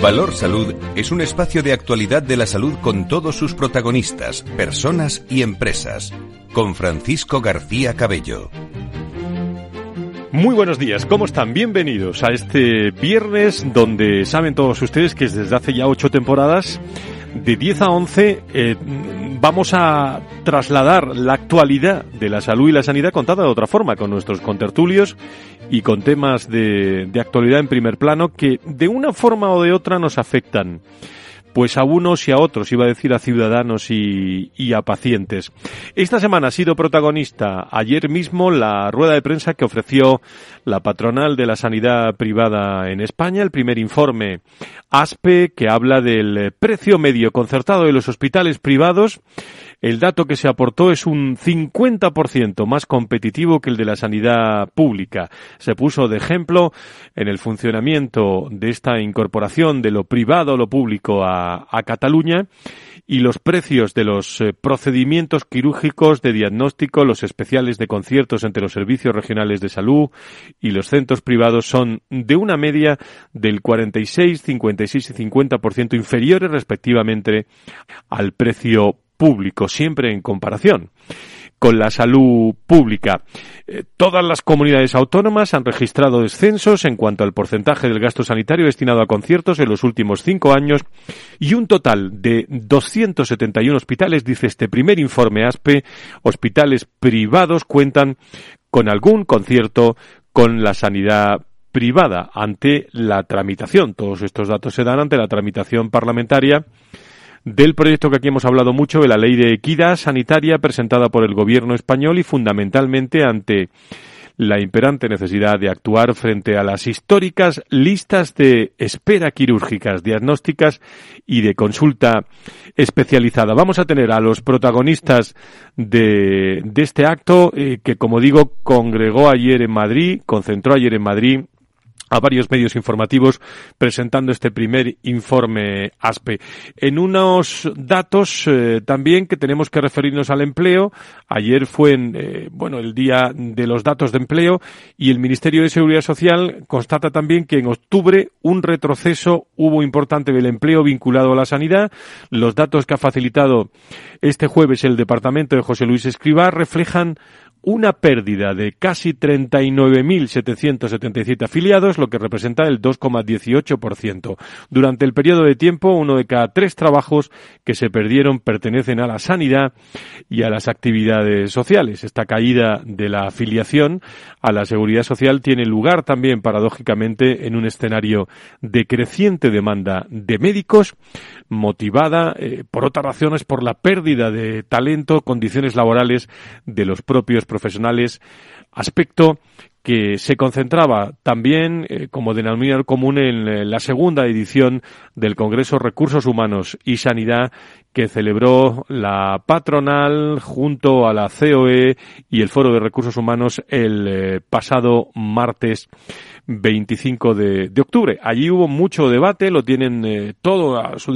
Valor Salud es un espacio de actualidad de la salud con todos sus protagonistas, personas y empresas. Con Francisco García Cabello. Muy buenos días, ¿cómo están? Bienvenidos a este viernes donde saben todos ustedes que desde hace ya ocho temporadas, de 10 a 11, eh, vamos a trasladar la actualidad de la salud y la sanidad contada de otra forma, con nuestros contertulios y con temas de, de actualidad en primer plano que de una forma o de otra nos afectan pues a unos y a otros, iba a decir a ciudadanos y, a pacientes. Esta semana ha sido protagonista ayer mismo la rueda de prensa que ofreció la patronal de la sanidad privada en España, el primer informe ASPE que habla del precio medio concertado de los hospitales privados el dato que se aportó es un 50% más competitivo que el de la sanidad pública. Se puso de ejemplo en el funcionamiento de esta incorporación de lo privado a lo público a, a Cataluña y los precios de los eh, procedimientos quirúrgicos de diagnóstico, los especiales de conciertos entre los servicios regionales de salud y los centros privados son de una media del 46, 56 y 50% inferiores respectivamente al precio público, siempre en comparación con la salud pública. Eh, todas las comunidades autónomas han registrado descensos en cuanto al porcentaje del gasto sanitario destinado a conciertos en los últimos cinco años y un total de 271 hospitales, dice este primer informe ASPE, hospitales privados cuentan con algún concierto con la sanidad privada ante la tramitación. Todos estos datos se dan ante la tramitación parlamentaria del proyecto que aquí hemos hablado mucho, de la ley de equidad sanitaria presentada por el gobierno español y fundamentalmente ante la imperante necesidad de actuar frente a las históricas listas de espera quirúrgicas, diagnósticas y de consulta especializada. Vamos a tener a los protagonistas de, este acto eh, que, como digo, congregó ayer en Madrid, concentró ayer en Madrid a varios medios informativos presentando este primer informe ASPE. En unos datos eh, también que tenemos que referirnos al empleo. Ayer fue en, eh, bueno, el día de los datos de empleo y el Ministerio de Seguridad Social constata también que en octubre un retroceso hubo importante del empleo vinculado a la sanidad. Los datos que ha facilitado este jueves el departamento de José Luis Escribá reflejan una pérdida de casi 39.777 afiliados, lo que representa el 2,18%. Durante el periodo de tiempo, uno de cada tres trabajos que se perdieron pertenecen a la sanidad y a las actividades sociales. Esta caída de la afiliación a la seguridad social tiene lugar también, paradójicamente, en un escenario de creciente demanda de médicos, motivada, eh, por otras razones, por la pérdida de talento, condiciones laborales de los propios profesionales, aspecto que se concentraba también eh, como denominador común en eh, la segunda edición del Congreso Recursos Humanos y Sanidad que celebró la patronal junto a la COE y el Foro de Recursos Humanos el eh, pasado martes 25 de, octubre. Allí hubo mucho debate, lo tienen todo a su,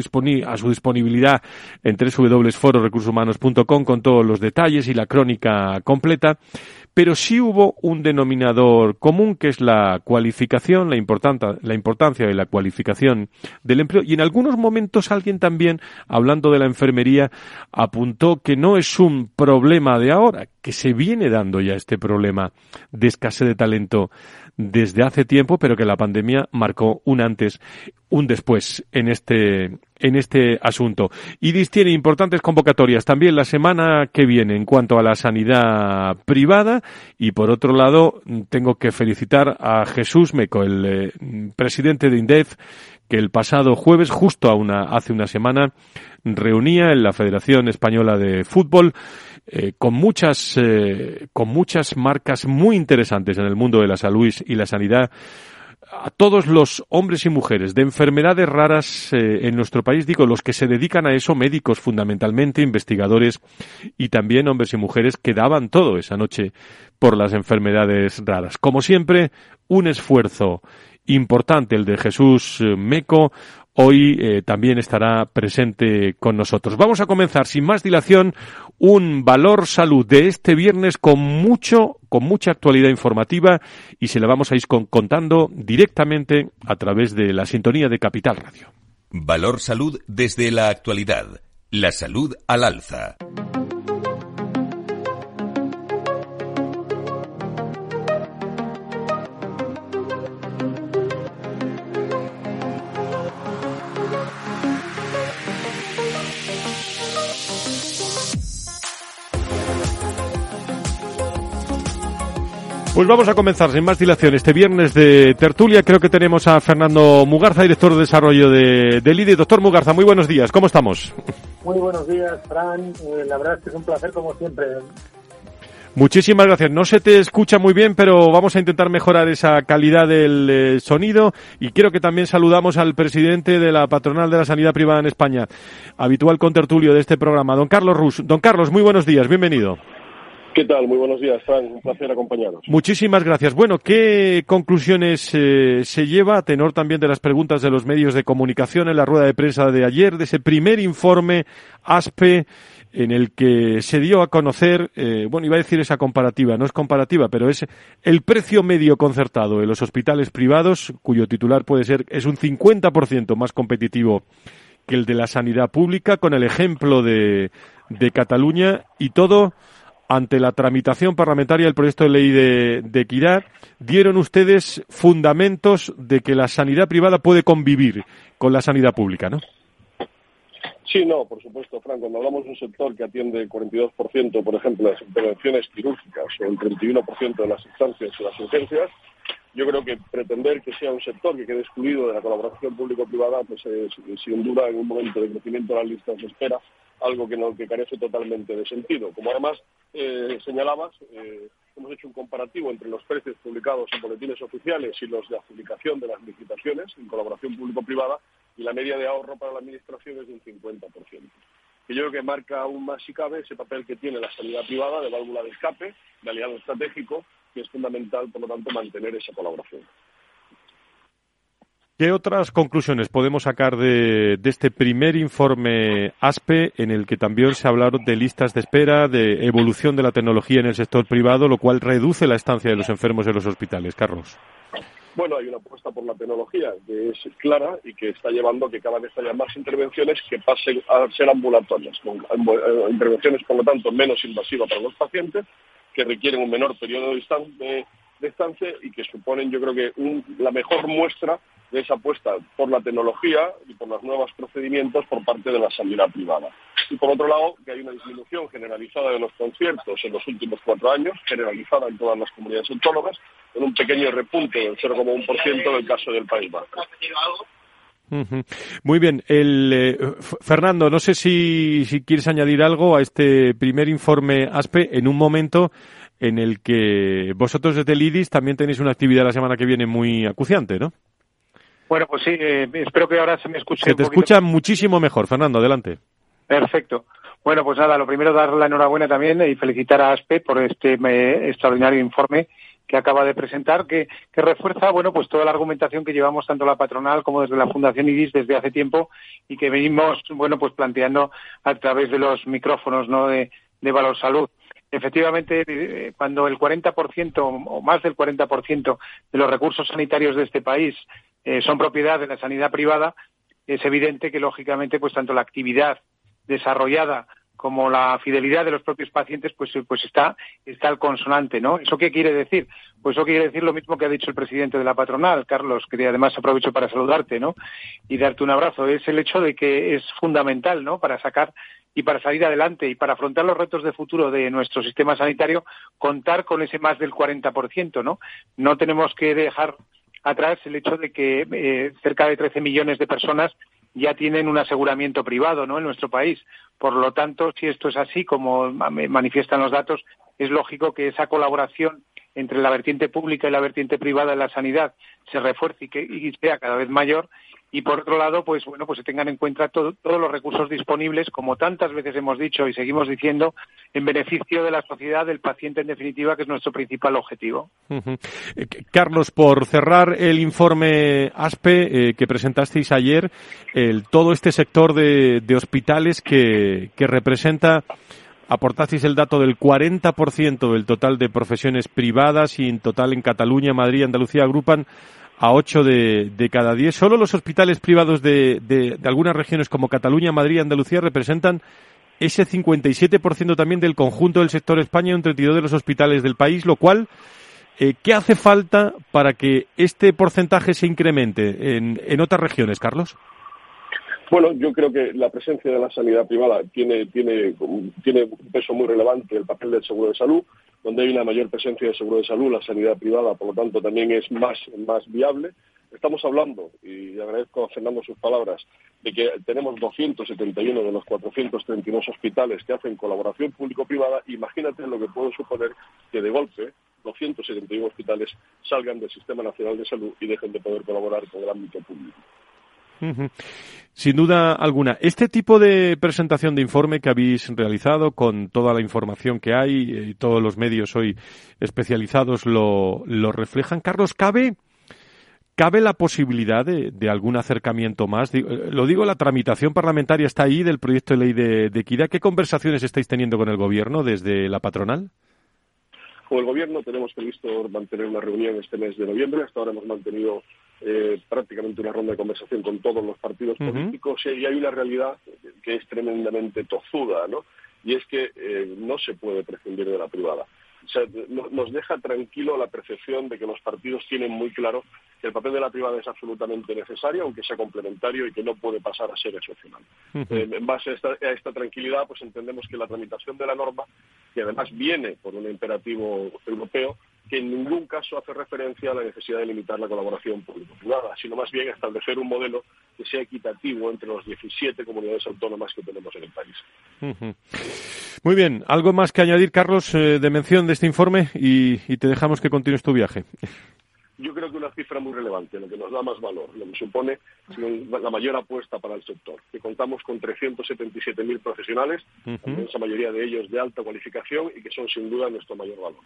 a su disponibilidad en www.fororecursoshumanos.com con todos los detalles y la crónica completa pero sí hubo un denominador común que es la cualificación, la, la importancia de la cualificación del empleo y en algunos momentos alguien también, hablando de la enfermería, apuntó que no es un problema de ahora, que se viene dando ya este problema de escasez de talento desde hace tiempo, pero que la pandemia marcó un antes, un después en este, en este asunto. IDIS tiene importantes convocatorias también la semana que viene en cuanto a la sanidad privada y por otro lado tengo que felicitar a Jesús Meco, el eh, presidente de INDEF, que el pasado jueves, justo a una, hace una semana, reunía en la Federación Española de Fútbol eh, con muchas eh, con muchas marcas muy interesantes en el mundo de la salud y la sanidad a todos los hombres y mujeres de enfermedades raras eh, en nuestro país, digo, los que se dedican a eso, médicos fundamentalmente, investigadores y también hombres y mujeres que daban todo esa noche por las enfermedades raras. Como siempre, un esfuerzo importante el de Jesús Meco, hoy eh, también estará presente con nosotros. Vamos a comenzar sin más dilación un valor salud de este viernes con mucho, con mucha actualidad informativa y se la vamos a ir contando directamente a través de la sintonía de Capital Radio. Valor salud desde la actualidad. La salud al alza. Pues vamos a comenzar sin más dilación este viernes de tertulia. Creo que tenemos a Fernando Mugarza, director de desarrollo de, de LIDE. Doctor Mugarza, muy buenos días. ¿Cómo estamos? Muy buenos días, Fran. Eh, la verdad es que es un placer como siempre. Muchísimas gracias. No se te escucha muy bien, pero vamos a intentar mejorar esa calidad del eh, sonido. Y quiero que también saludamos al presidente de la Patronal de la Sanidad Privada en España, habitual contertulio de este programa, don Carlos Rus. Don Carlos, muy buenos días. Bienvenido. ¿Qué tal? Muy buenos días, Fran. Un placer acompañaros. Muchísimas gracias. Bueno, ¿qué conclusiones eh, se lleva, a tenor también de las preguntas de los medios de comunicación en la rueda de prensa de ayer, de ese primer informe ASPE en el que se dio a conocer, eh, bueno, iba a decir esa comparativa, no es comparativa, pero es el precio medio concertado en los hospitales privados, cuyo titular puede ser, es un 50% más competitivo que el de la sanidad pública, con el ejemplo de, de Cataluña y todo ante la tramitación parlamentaria del proyecto de ley de, equidad, dieron ustedes fundamentos de que la sanidad privada puede convivir con la sanidad pública, ¿no? Sí, no, por supuesto, Fran. Cuando hablamos de un sector que atiende el 42%, por ejemplo, de las intervenciones quirúrgicas o el 31% de las instancias y las urgencias, yo creo que pretender que sea un sector que quede excluido de la colaboración público-privada, pues es, sin duda en un momento de crecimiento de las listas de espera, algo que, no, que carece totalmente de sentido. Como además eh, señalabas, eh, hemos hecho un comparativo entre los precios publicados en boletines oficiales y los de adjudicación de las licitaciones en colaboración público-privada y la media de ahorro para la Administración es de un 50%. Que yo creo que marca aún más, si cabe, ese papel que tiene la sanidad privada de válvula de escape, de aliado estratégico, que es fundamental, por lo tanto, mantener esa colaboración. ¿Qué otras conclusiones podemos sacar de, este primer informe ASPE en el que también se hablaron de listas de espera, de evolución de la tecnología en el sector privado, lo cual reduce la estancia de los enfermos en los hospitales? Carlos. Bueno, hay una apuesta por la tecnología que es clara y que está llevando a que cada vez haya más intervenciones que pasen a ser ambulatorias, eh, intervenciones, por lo tanto, menos invasivas para los pacientes, que requieren un menor periodo de, estancia y que suponen, yo creo que, la mejor muestra de esa apuesta por la tecnología y por los nuevos procedimientos por parte de la sanidad privada. Y por otro lado, que hay una disminución generalizada de los conciertos en los últimos cuatro años, generalizada en todas las comunidades autónomas, con un pequeño repunte del 0,1% en el caso del País Vasco. Muy bien. El, eh, Fernando, no sé si, si quieres añadir algo a este primer informe ASPE en un momento en el que vosotros desde el IDIS también tenéis una actividad la semana que viene muy acuciante, ¿no? Bueno, pues sí, eh, espero que ahora se me escuche. Se te escucha muchísimo mejor, Fernando, adelante. Perfecto. Bueno, pues nada, lo primero dar la enhorabuena también y felicitar a ASPE por este extraordinario informe que acaba de presentar, que, refuerza, bueno, pues toda la argumentación que llevamos tanto la patronal como desde la Fundación IDIS desde hace tiempo y que venimos, bueno, pues planteando a través de los micrófonos, ¿no?, de, de Valor Salud. Efectivamente, eh, cuando el 40% o más del 40% de los recursos sanitarios de este país eh, son propiedad de la sanidad privada, es evidente que lógicamente pues tanto la actividad desarrollada como la fidelidad de los propios pacientes pues pues está está al consonante no eso qué quiere decir pues eso quiere decir lo mismo que ha dicho el presidente de la patronal Carlos que además aprovecho para saludarte no y darte un abrazo. Es el hecho de que es fundamental no para sacar y para salir adelante y para afrontar los retos de futuro de nuestro sistema sanitario contar con ese más del 40%, ¿no? No tenemos que dejar atrás el hecho de que eh, cerca de 13 millones de personas ya tienen un aseguramiento privado ¿no? en nuestro país. Por lo tanto, si esto es así, como manifiestan los datos, es lógico que esa colaboración entre la vertiente pública y la vertiente privada de la sanidad se refuerce y, que, y sea cada vez mayor y por otro lado, pues bueno, pues se tengan en cuenta todos los recursos disponibles, como tantas veces hemos dicho y seguimos diciendo, en beneficio de la sociedad, del paciente en definitiva, que es nuestro principal objetivo. Eh, Carlos, por cerrar el informe ASPE eh, que presentasteis ayer, el, todo este sector de, hospitales que, que representa aportasteis el dato del 40% del total de profesiones privadas y en total en Cataluña, Madrid y Andalucía agrupan a 8 de, de cada 10. Solo los hospitales privados de, de, algunas regiones como Cataluña, Madrid y Andalucía representan ese 57% también del conjunto del sector España un 32% de los hospitales del país, lo cual, eh, ¿qué hace falta para que este porcentaje se incremente en, en otras regiones, Carlos? Bueno, yo creo que la presencia de la sanidad privada tiene, tiene, tiene un peso muy relevante el papel del seguro de salud donde hay una mayor presencia de seguro de salud, la sanidad privada, por lo tanto, también es más, más viable. Estamos hablando, y agradezco a Fernando sus palabras, de que tenemos 271 de los 432 hospitales que hacen colaboración público-privada. Imagínate lo que puede suponer que de golpe 271 hospitales salgan del Sistema Nacional de Salud y dejen de poder colaborar con el ámbito público. Sin duda alguna. Este tipo de presentación de informe que habéis realizado con toda la información que hay y todos los medios hoy especializados lo, reflejan. Carlos, ¿cabe, ¿cabe la posibilidad de, algún acercamiento más? Lo digo, la tramitación parlamentaria está ahí del proyecto de ley de equidad. ¿Qué conversaciones estáis teniendo con el Gobierno desde la patronal? Con el Gobierno tenemos previsto mantener una reunión este mes de noviembre. Hasta ahora hemos mantenido eh, prácticamente una ronda de conversación con todos los partidos políticos y hay una realidad que es tremendamente tozuda, ¿no? Y es que eh, no se puede prescindir de la privada. O sea, nos deja tranquilo la percepción de que los partidos tienen muy claro que el papel de la privada es absolutamente necesario, aunque sea complementario y que no puede pasar a ser excepcional. Eh, en base a esta, a esta, tranquilidad, pues entendemos que la tramitación de la norma, que además viene por un imperativo europeo, que en ningún caso hace referencia a la necesidad de limitar la colaboración público-privada, sino más bien establecer un modelo que sea equitativo entre los 17 comunidades autónomas que tenemos en el país. Muy bien, ¿algo más que añadir, Carlos, eh, de mención de este informe y, y te dejamos que continúes tu viaje? yo creo que una cifra muy relevante, lo que nos da más valor, lo que supone la mayor apuesta para el sector, que contamos con 377.000 profesionales, uh mayoría de ellos de alta cualificación y que son sin duda nuestro mayor valor.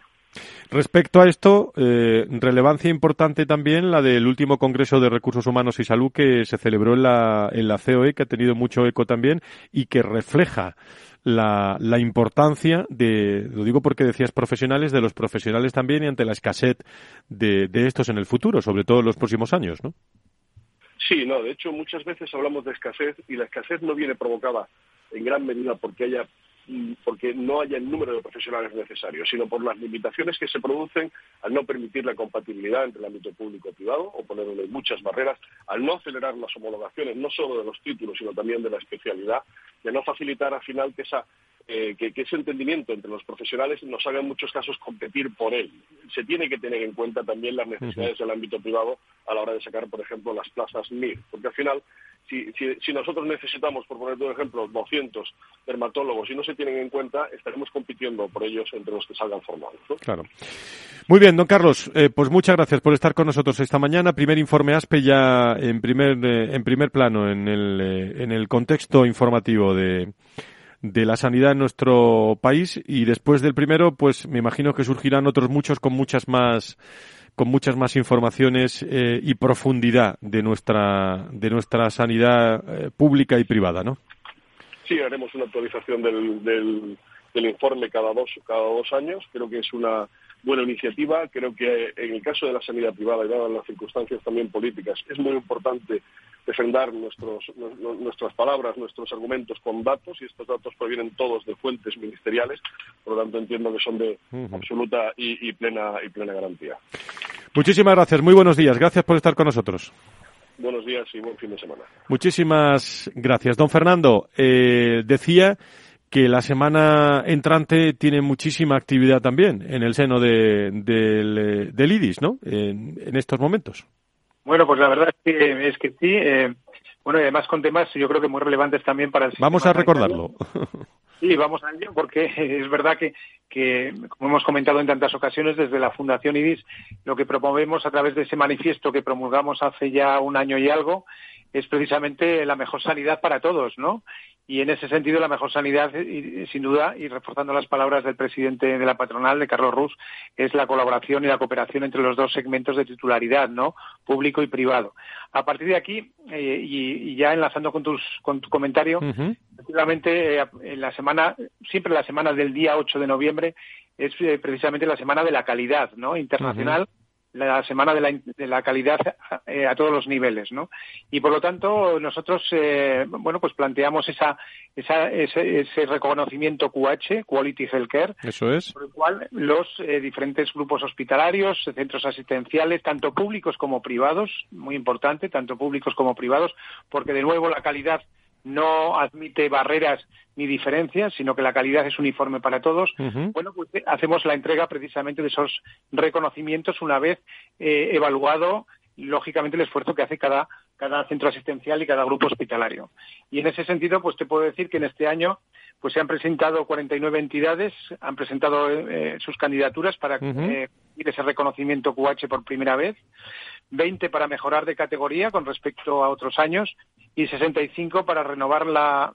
Respecto a esto, eh, relevancia importante también la del último Congreso de Recursos Humanos y Salud que se celebró en la, en la COE, que ha tenido mucho eco también y que refleja la, la, importancia de, lo digo porque decías profesionales, de los profesionales también y ante la escasez de, de estos en el futuro, sobre todo en los próximos años, ¿no? Sí, no, de hecho muchas veces hablamos de escasez y la escasez no viene provocada en gran medida porque haya porque no haya el número de profesionales necesarios, sino por las limitaciones que se producen al no permitir la compatibilidad entre el ámbito público y privado o ponerle muchas barreras, al no acelerar las homologaciones, no solo de los títulos, sino también de la especialidad, de no facilitar al final que esa eh, que, ese entendimiento entre los profesionales nos haga en muchos casos competir por él. Se tiene que tener en cuenta también las necesidades del ámbito privado a la hora de sacar, por ejemplo, las plazas MIR, porque al final si, nosotros necesitamos, por poner un ejemplo, 200 dermatólogos y no se tienen en cuenta, estaremos compitiendo por ellos entre los que salgan formados. Claro. Muy bien, don Carlos, eh, pues muchas gracias por estar con nosotros esta mañana. Primer informe ASPE ya en primer, eh, en primer plano en el, eh, en el contexto informativo de, de la sanidad en nuestro país y después del primero, pues me imagino que surgirán otros muchos con muchas más con muchas más informaciones eh, y profundidad de nuestra de nuestra sanidad eh, pública y privada, ¿no? Sí, haremos una actualización del, del, del, informe cada dos cada dos años. Creo que es una buena iniciativa. Creo que en el caso de la sanidad privada y dadas las circunstancias también políticas es muy importante defender nuestros, nuestras palabras, nuestros argumentos con datos y estos datos provienen todos de fuentes ministeriales, por lo tanto entiendo que son de absoluta y, plena y plena garantía. Muchísimas gracias, muy buenos días, gracias por estar con nosotros. Buenos días y buen fin de semana. Muchísimas gracias. Don Fernando, eh, decía que la semana entrante tiene muchísima actividad también en el seno de, del, del IDIS, ¿no? en estos momentos. Bueno, pues la verdad es que, es que sí. Eh, bueno, y además con temas yo creo que muy relevantes también para el Vamos a recordarlo. Sí, vamos a ello, porque es verdad que, que, como hemos comentado en tantas ocasiones, desde la Fundación IDIS, lo que promovemos a través de ese manifiesto que promulgamos hace ya un año y algo, es precisamente la mejor sanidad para todos, ¿no? Y en ese sentido, la mejor sanidad, sin duda, y reforzando las palabras del presidente de la patronal, de Carlos Rus, es la colaboración y la cooperación entre los dos segmentos de titularidad, ¿no? Público y privado. A partir de aquí, eh, y, ya enlazando con, tus, con tu comentario, efectivamente, eh, en la semana, siempre la semana del día 8 de noviembre, es eh, precisamente la semana de la calidad, ¿no? Internacional la semana de la, de la calidad eh, a todos los niveles, ¿no? Y por lo tanto nosotros, eh, bueno, pues planteamos esa, esa ese, ese, reconocimiento QH, Quality Healthcare, eso es, por el cual los eh, diferentes grupos hospitalarios, centros asistenciales, tanto públicos como privados, muy importante, tanto públicos como privados, porque de nuevo la calidad no admite barreras ni diferencias, sino que la calidad es uniforme para todos. Bueno, pues eh, hacemos la entrega precisamente de esos reconocimientos una vez eh, evaluado, lógicamente, el esfuerzo que hace cada, cada centro asistencial y cada grupo hospitalario. Y en ese sentido, pues te puedo decir que en este año pues se han presentado 49 entidades, han presentado eh, sus candidaturas para uh ese reconocimiento QH por primera vez, 20 para mejorar de categoría con respecto a otros años y 65 para renovar la,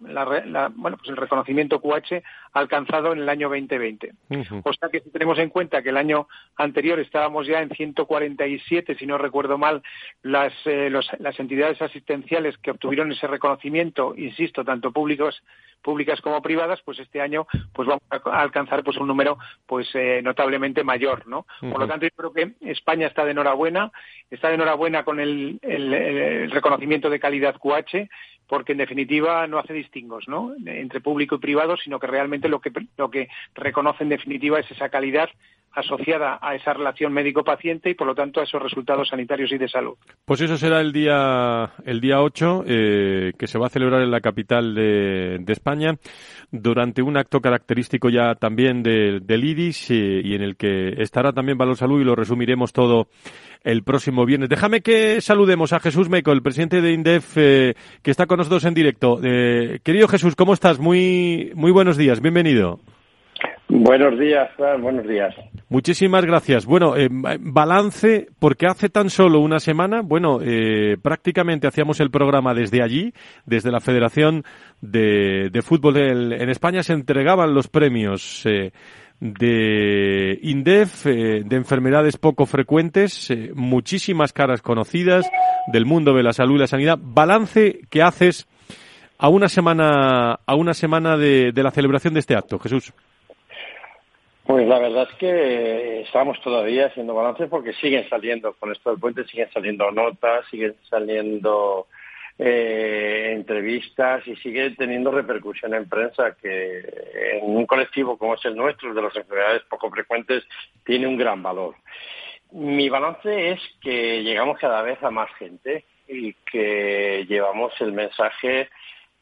bueno, pues el reconocimiento QH alcanzado en el año 2020. O sea que si tenemos en cuenta que el año anterior estábamos ya en 147, si no recuerdo mal, las, eh, las entidades asistenciales que obtuvieron ese reconocimiento, insisto, tanto públicos públicas como privadas, pues este año pues vamos a alcanzar pues un número pues eh, notablemente mayor, ¿no? Por lo tanto, yo creo que España está de enhorabuena, está de enhorabuena con el, el, reconocimiento de calidad QH, porque en definitiva no hace distingos, ¿no? Entre público y privado, sino que realmente lo que lo que reconoce en definitiva es esa calidad asociada a esa relación médico-paciente y, por lo tanto, a esos resultados sanitarios y de salud. Pues eso será el día, el día 8, eh, que se va a celebrar en la capital de, España, durante un acto característico ya también del IDIS eh, y en el que estará también Valor Salud y lo resumiremos todo el próximo viernes. Déjame que saludemos a Jesús Meco, el presidente de INDEF, eh, que está con nosotros en directo. querido Jesús, ¿cómo estás? Muy, muy buenos días, bienvenido. Buenos días, buenos días. Muchísimas gracias. Bueno, eh, balance, porque hace tan solo una semana, bueno, eh, prácticamente hacíamos el programa desde allí, desde la Federación de, Fútbol en España, se entregaban los premios eh, de INDEF, de enfermedades poco frecuentes, muchísimas caras conocidas del mundo de la salud y la sanidad. Balance que haces a una semana, a una semana de la celebración de este acto, Jesús. Pues la verdad es que estamos todavía haciendo balances porque siguen saliendo, con esto del puente siguen saliendo notas, siguen saliendo eh, entrevistas y sigue teniendo repercusión en prensa que en un colectivo como es el nuestro, de las enfermedades poco frecuentes, tiene un gran valor. Mi balance es que llegamos cada vez a más gente y que llevamos el mensaje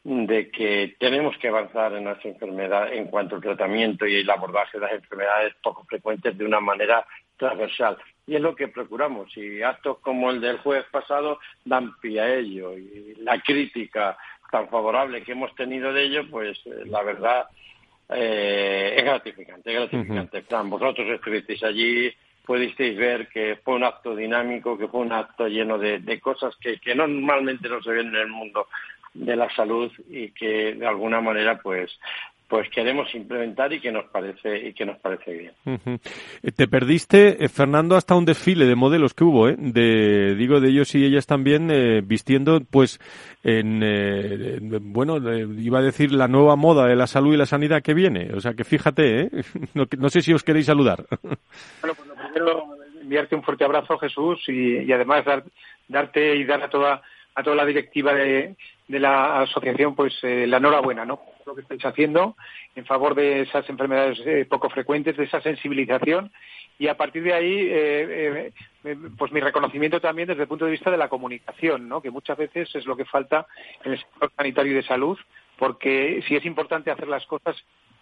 de que tenemos que avanzar en nuestra enfermedad en cuanto al tratamiento y el abordaje de las enfermedades poco frecuentes de una manera transversal. Y es lo que procuramos. Y actos como el del jueves pasado dan pie a ello. Y la crítica tan favorable que hemos tenido de ello, pues eh, la verdad eh, es gratificante, es gratificante. vosotros estuvisteis allí, pudisteis ver que fue un acto dinámico, que fue un acto lleno de, de cosas que, que normalmente no se ven en el mundo de la salud y que de alguna manera pues pues queremos implementar y que nos parece y que nos parece bien. Eh, te perdiste, eh, Fernando, hasta un desfile de modelos que hubo, ¿eh? de digo de ellos y ellas también eh, vistiendo, pues en bueno, iba a decir la nueva moda de la salud y la sanidad que viene. O sea que fíjate, ¿eh? no, no sé si os queréis saludar. Bueno, pues lo primero enviarte un fuerte abrazo, Jesús, y, y además dar, darte y dar a toda a toda la directiva de, de la asociación, pues eh, la enhorabuena, ¿no? Lo que estáis haciendo en favor de esas enfermedades eh, poco frecuentes, de esa sensibilización y a partir de ahí, eh, pues mi reconocimiento también desde el punto de vista de la comunicación, ¿no? Que muchas veces es lo que falta en el sector sanitario y de salud, porque si es importante hacer las cosas,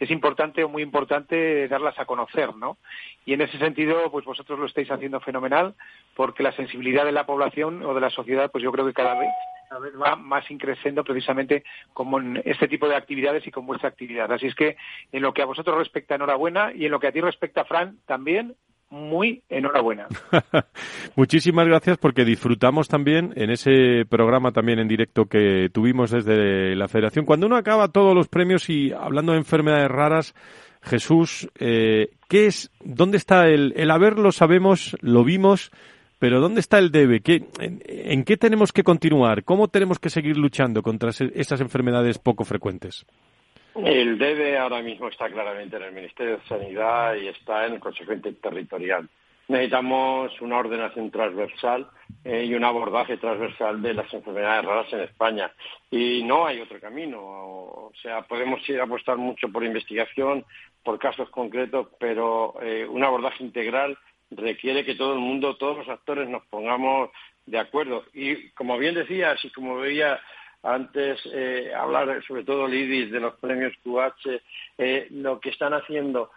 es importante o muy importante darlas a conocer, ¿no? Y en ese sentido, pues vosotros lo estáis haciendo fenomenal, porque la sensibilidad de la población o de la sociedad, pues yo creo que cada vez cada vez va más increciendo precisamente como en este tipo de actividades y con vuestra actividad. Así es que en lo que a vosotros respecta, enhorabuena, y en lo que a ti respecta, Fran, también muy enhorabuena. Muchísimas gracias porque disfrutamos también en ese programa también en directo que tuvimos desde la Federación. Cuando uno acaba todos los premios y hablando de enfermedades raras, Jesús, eh, ¿qué es? ¿Dónde está el, el haber? Lo sabemos, lo vimos, pero ¿dónde está el debe? ¿Qué, en, qué tenemos que continuar? ¿Cómo tenemos que seguir luchando contra esas enfermedades poco frecuentes? El debe ahora mismo está claramente en el Ministerio de Sanidad y está en el consecuente territorial. Necesitamos una ordenación transversal eh, y un abordaje transversal de las enfermedades raras en España. Y no hay otro camino. O sea, podemos ir a apostar mucho por investigación, por casos concretos, pero eh, un abordaje integral requiere que todo el mundo, todos los actores nos pongamos de acuerdo. Y como bien decías y como veía antes eh, hablar sobre todo Lidis de los premios QH, eh, lo que están haciendo.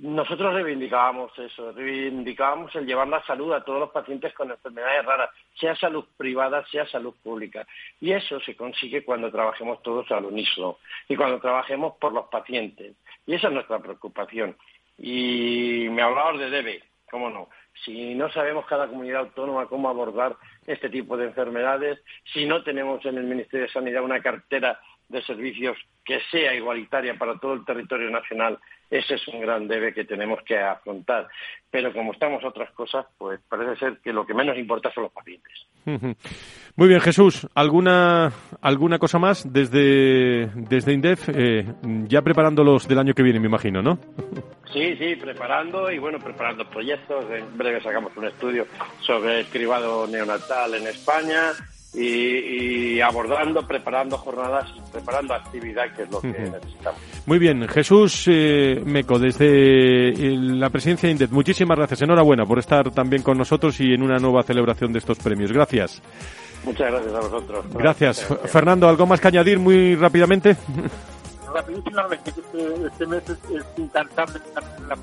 Nosotros reivindicábamos eso, reivindicábamos el llevar la salud a todos los pacientes con enfermedades raras, sea salud privada, sea salud pública. Y eso se consigue cuando trabajemos todos al unísono y cuando trabajemos por los pacientes. Y esa es nuestra preocupación. Y me hablabas de DEBE, cómo no. Si no sabemos cada comunidad autónoma cómo abordar este tipo de enfermedades, si no tenemos en el Ministerio de Sanidad una cartera de servicios que sea igualitaria para todo el territorio nacional, ese es un gran debe que tenemos que afrontar. Pero como estamos otras cosas, pues parece ser que lo que menos importa son los pacientes. Muy bien, Jesús. ¿Alguna, alguna cosa más desde, desde INDEF? Eh, ya preparándolos del año que viene, me imagino, ¿no? Sí, sí, preparando y bueno, preparando proyectos. En breve sacamos un estudio sobre el cribado neonatal en España y, abordando, preparando jornadas, preparando actividad, que es lo que necesitamos. Muy bien, Jesús eh, Meco, desde la presidencia de INDEF, muchísimas gracias. Enhorabuena por estar también con nosotros y en una nueva celebración de estos premios. Gracias. Muchas gracias a vosotros. Gracias. Fernando, ¿algo más que añadir muy rápidamente? Rapidísimamente, este, este mes es, incansable la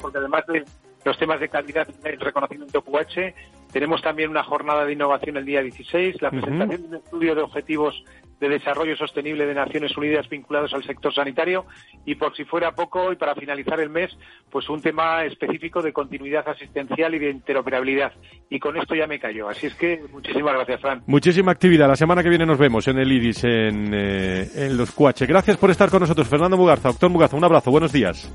porque además de los temas de calidad y el reconocimiento QH, tenemos también una jornada de innovación el día 16, la presentación de un estudio de objetivos de desarrollo sostenible de Naciones Unidas vinculados al sector sanitario y por si fuera poco y para finalizar el mes, pues un tema específico de continuidad asistencial y de interoperabilidad. Y con esto ya me callo. Así es que muchísimas gracias, Fran. Muchísima actividad. La semana que viene nos vemos en el IRIS, en, eh, en los Cuache. Gracias por estar con nosotros, Fernando Mugarza. Doctor Mugarza, un abrazo. Buenos días.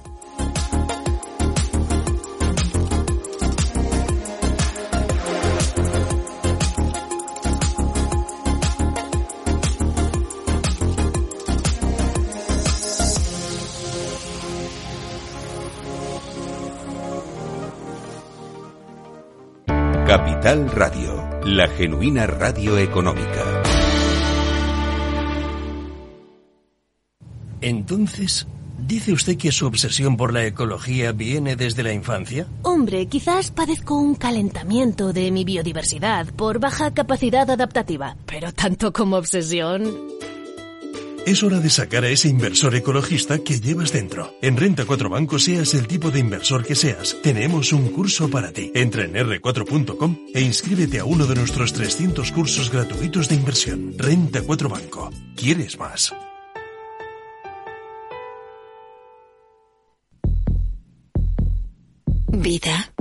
Capital Radio, la genuina radio económica. Entonces, ¿dice usted que su obsesión por la ecología viene desde la infancia? Hombre, quizás padezco un calentamiento de mi biodiversidad por baja capacidad adaptativa, pero tanto como obsesión... Es hora de sacar a ese inversor ecologista que llevas dentro. En Renta 4 Banco, seas el tipo de inversor que seas, tenemos un curso para ti. Entra en r4.com e inscríbete a uno de nuestros 300 cursos gratuitos de inversión. Renta 4 Banco. ¿Quieres más? Vida.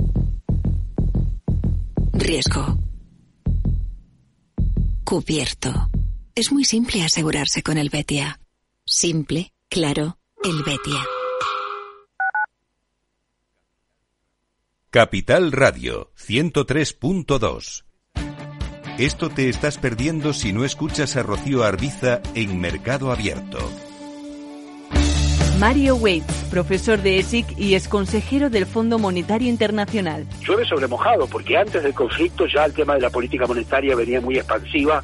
Riesgo. Cubierto. Es muy simple asegurarse con el Betia. Simple, claro, el Betia. Capital Radio 103.2 Esto te estás perdiendo si no escuchas a Rocío Arbiza en Mercado Abierto. Mario Waits, profesor de ESIC y ex consejero del Fondo Monetario Internacional. Llueve sobre mojado, porque antes del conflicto ya el tema de la política monetaria venía muy expansiva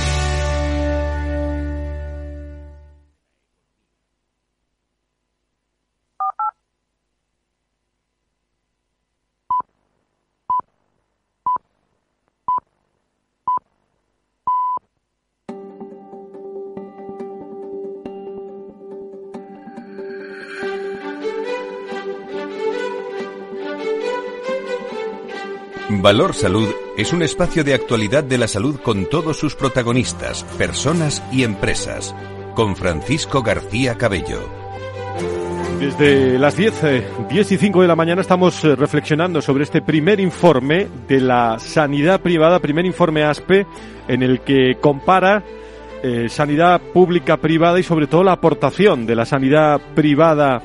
Valor Salud es un espacio de actualidad de la salud con todos sus protagonistas, personas y empresas. Con Francisco García Cabello. Desde las 10, 10 eh, y 5 de la mañana estamos eh, reflexionando sobre este primer informe de la sanidad privada, primer informe ASPE, en el que compara eh, sanidad pública privada y sobre todo la aportación de la sanidad privada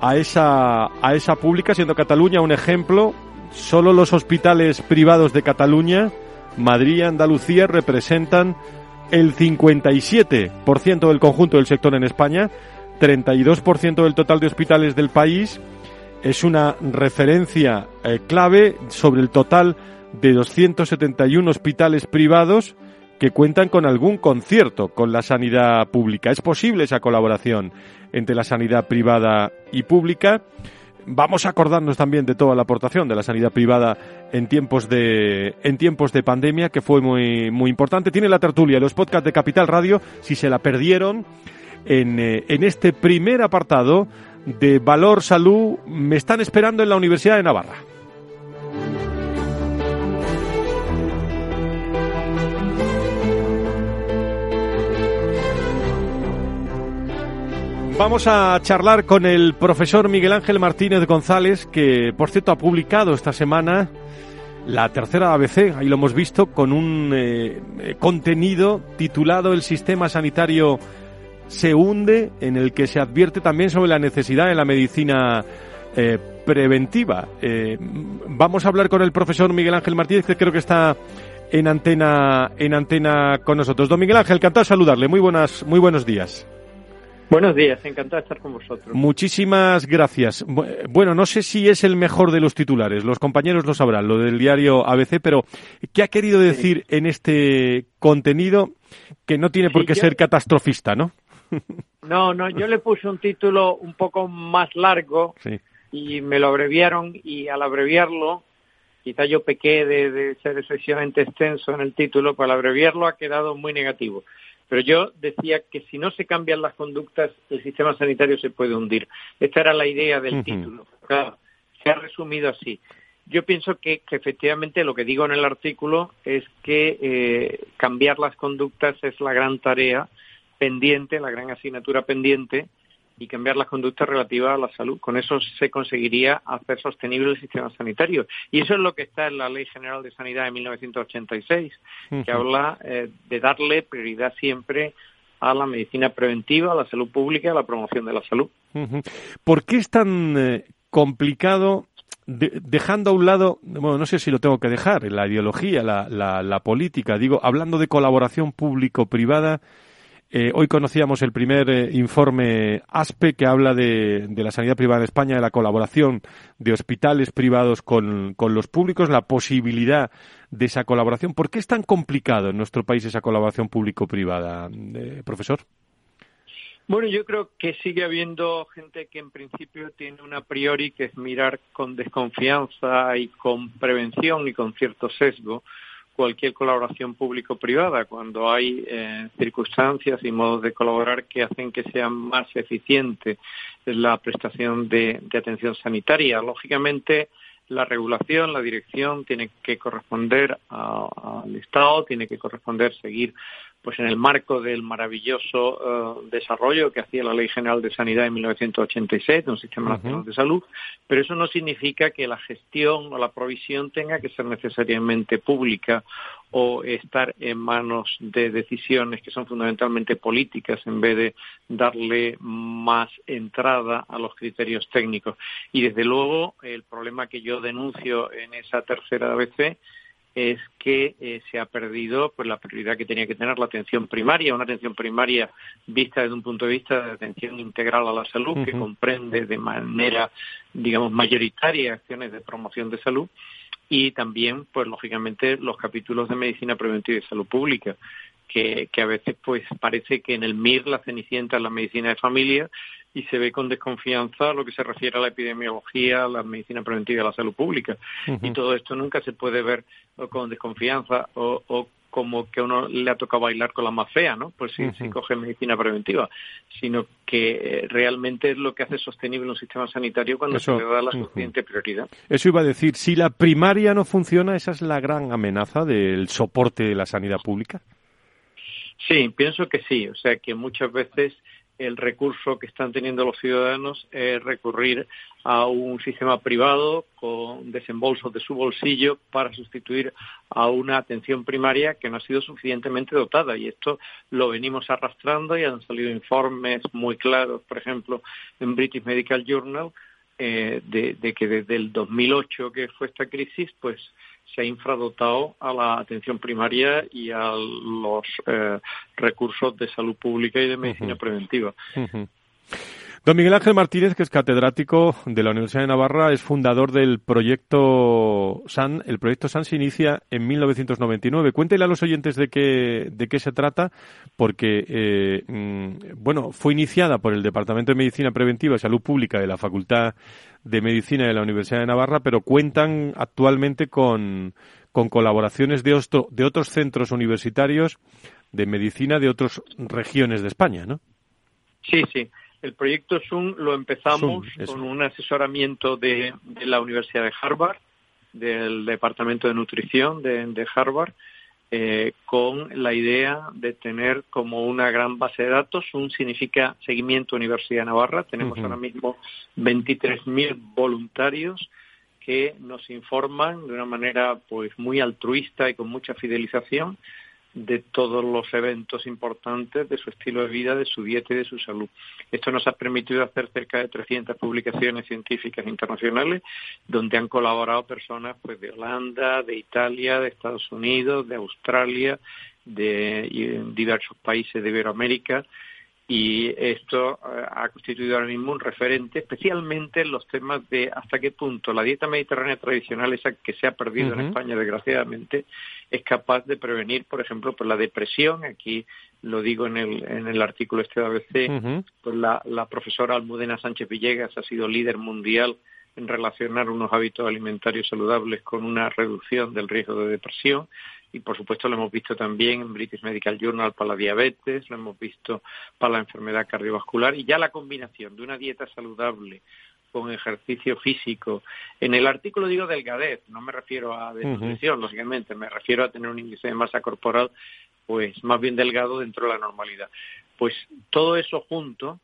a esa, a esa pública, siendo Cataluña un ejemplo Solo los hospitales privados de Cataluña, Madrid y Andalucía representan el 57% del conjunto del sector en España, 32% del total de hospitales del país. Es una referencia eh, clave sobre el total de 271 hospitales privados que cuentan con algún concierto con la sanidad pública. Es posible esa colaboración entre la sanidad privada y pública Vamos a acordarnos también de toda la aportación de la sanidad privada en tiempos de, en tiempos de pandemia, que fue muy, muy importante. Tiene la tertulia, los podcasts de Capital Radio, si se la perdieron, en, eh, en este primer apartado de Valor Salud, me están esperando en la Universidad de Navarra. Vamos a charlar con el profesor Miguel Ángel Martínez González, que por cierto ha publicado esta semana la tercera ABC, ahí lo hemos visto, con un eh, eh, contenido titulado El sistema sanitario se hunde, en el que se advierte también sobre la necesidad de la medicina eh, preventiva. vamos a hablar con el profesor Miguel Ángel Martínez, que creo que está en antena, en antena con nosotros. Don Miguel Ángel, encantado de saludarle. Muy buenas, muy buenos días. Buenos días, encantado de estar con vosotros. Muchísimas gracias. Bueno, no sé si es el mejor de los titulares, los compañeros lo sabrán, lo del diario ABC, pero ¿qué ha querido decir en este contenido que no tiene por qué ser catastrofista, no? No, no, yo le puse un título un poco más largo y me lo abreviaron y al abreviarlo, quizá yo pequé de, de ser excesivamente extenso en el título, pero al abreviarlo ha quedado muy negativo. Pero yo decía que si no se cambian las conductas, el sistema sanitario se puede hundir. Esta era la idea del título. se ha resumido así. Yo pienso que, efectivamente lo que digo en el artículo es que eh, cambiar las conductas es la gran tarea pendiente, la gran asignatura pendiente, y cambiar las conductas relativas a la salud. Con eso se conseguiría hacer sostenible el sistema sanitario. Y eso es lo que está en la Ley General de Sanidad de 1986, que habla eh, de darle prioridad siempre a la medicina preventiva, a la salud pública y a la promoción de la salud. ¿Por qué es tan eh, complicado dejando a un lado, bueno, no sé si lo tengo que dejar, la ideología, la, la política, digo, hablando de colaboración público-privada, eh, hoy conocíamos el primer eh, informe ASPE que habla de, la sanidad privada en España, de la colaboración de hospitales privados con, los públicos, la posibilidad de esa colaboración. ¿Por qué es tan complicado en nuestro país esa colaboración público-privada, eh, profesor? Bueno, yo creo que sigue habiendo gente que en principio tiene una priori que es mirar con desconfianza y con prevención y con cierto sesgo cualquier colaboración público-privada, cuando hay eh, circunstancias y modos de colaborar que hacen que sea más eficiente la prestación de, atención sanitaria. Lógicamente, la regulación, la dirección tiene que corresponder al Estado, tiene que corresponder seguir pues en el marco del maravilloso eh, desarrollo que hacía la Ley General de Sanidad en 1987, un sistema nacional de salud, pero eso no significa que la gestión o la provisión tenga que ser necesariamente pública o estar en manos de decisiones que son fundamentalmente políticas en vez de darle más entrada a los criterios técnicos. Y desde luego el problema que yo denuncio en esa tercera ABC es que eh, se ha perdido pues la prioridad que tenía que tener la atención primaria, una atención primaria vista desde un punto de vista de atención integral a la salud, que comprende de manera, digamos, mayoritaria acciones de promoción de salud y también, pues lógicamente, los capítulos de medicina preventiva y salud pública, que, que a veces pues parece que en el MIR la cenicienta es la medicina de familia y se ve con desconfianza lo que se refiere a la epidemiología, la medicina preventiva y la salud pública. Y todo esto nunca se puede ver con desconfianza o, o como que uno le ha tocado bailar con la más fea, ¿no? Pues si, si coge medicina preventiva, sino que eh, realmente es lo que hace sostenible un sistema sanitario cuando se le da la suficiente prioridad. Eso iba a decir, si la primaria no funciona, esa es la gran amenaza del soporte de la sanidad pública. Sí, pienso que sí. O sea, que muchas veces el recurso que están teniendo los ciudadanos es recurrir a un sistema privado con desembolsos de su bolsillo para sustituir a una atención primaria que no ha sido suficientemente dotada. Y esto lo venimos arrastrando y han salido informes muy claros, por ejemplo, en British Medical Journal, eh, de, de que desde el 2008 que fue esta crisis, pues se ha infradotado a la atención primaria y a los eh, recursos de salud pública y de medicina preventiva. Don Miguel Ángel Martínez, que es catedrático de la Universidad de Navarra, es fundador del proyecto SAN. El proyecto SAN se inicia en 1999. Cuéntele a los oyentes de qué, de qué se trata, porque, eh, mm, bueno, fue iniciada por el Departamento de Medicina Preventiva y Salud Pública de la Facultad de Medicina de la Universidad de Navarra, pero cuentan actualmente con, con colaboraciones de, de otros centros universitarios de medicina de otras regiones de España, ¿no? Sí, sí. El proyecto Zoom lo empezamos con un asesoramiento de, la Universidad de Harvard, del Departamento de Nutrición de, Harvard, eh, con la idea de tener como una gran base de datos. Un significa Seguimiento Universidad de Navarra. Tenemos ahora mismo 23.000 voluntarios que nos informan de una manera pues muy altruista y con mucha fidelización de todos los eventos importantes de su estilo de vida, de su dieta y de su salud. Esto nos ha permitido hacer cerca de 300 publicaciones científicas internacionales donde han colaborado personas pues de Holanda, de Italia, de Estados Unidos, de Australia, de diversos países de Iberoamérica y esto eh, ha constituido ahora mismo un referente, especialmente en los temas de hasta qué punto la dieta mediterránea tradicional, esa que se ha perdido en España desgraciadamente, es capaz de prevenir, por ejemplo, por la depresión. Aquí lo digo en el, en el artículo este de ABC, pues la, la profesora Almudena Sánchez Villegas ha sido líder mundial en relacionar unos hábitos alimentarios saludables con una reducción del riesgo de depresión y por supuesto lo hemos visto también en British Medical Journal para la diabetes, lo hemos visto para la enfermedad cardiovascular y ya la combinación de una dieta saludable con ejercicio físico. En el artículo digo delgadez, no me refiero a desnutrición, lógicamente, me refiero a tener un índice de masa corporal pues más bien delgado dentro de la normalidad. Pues todo eso junto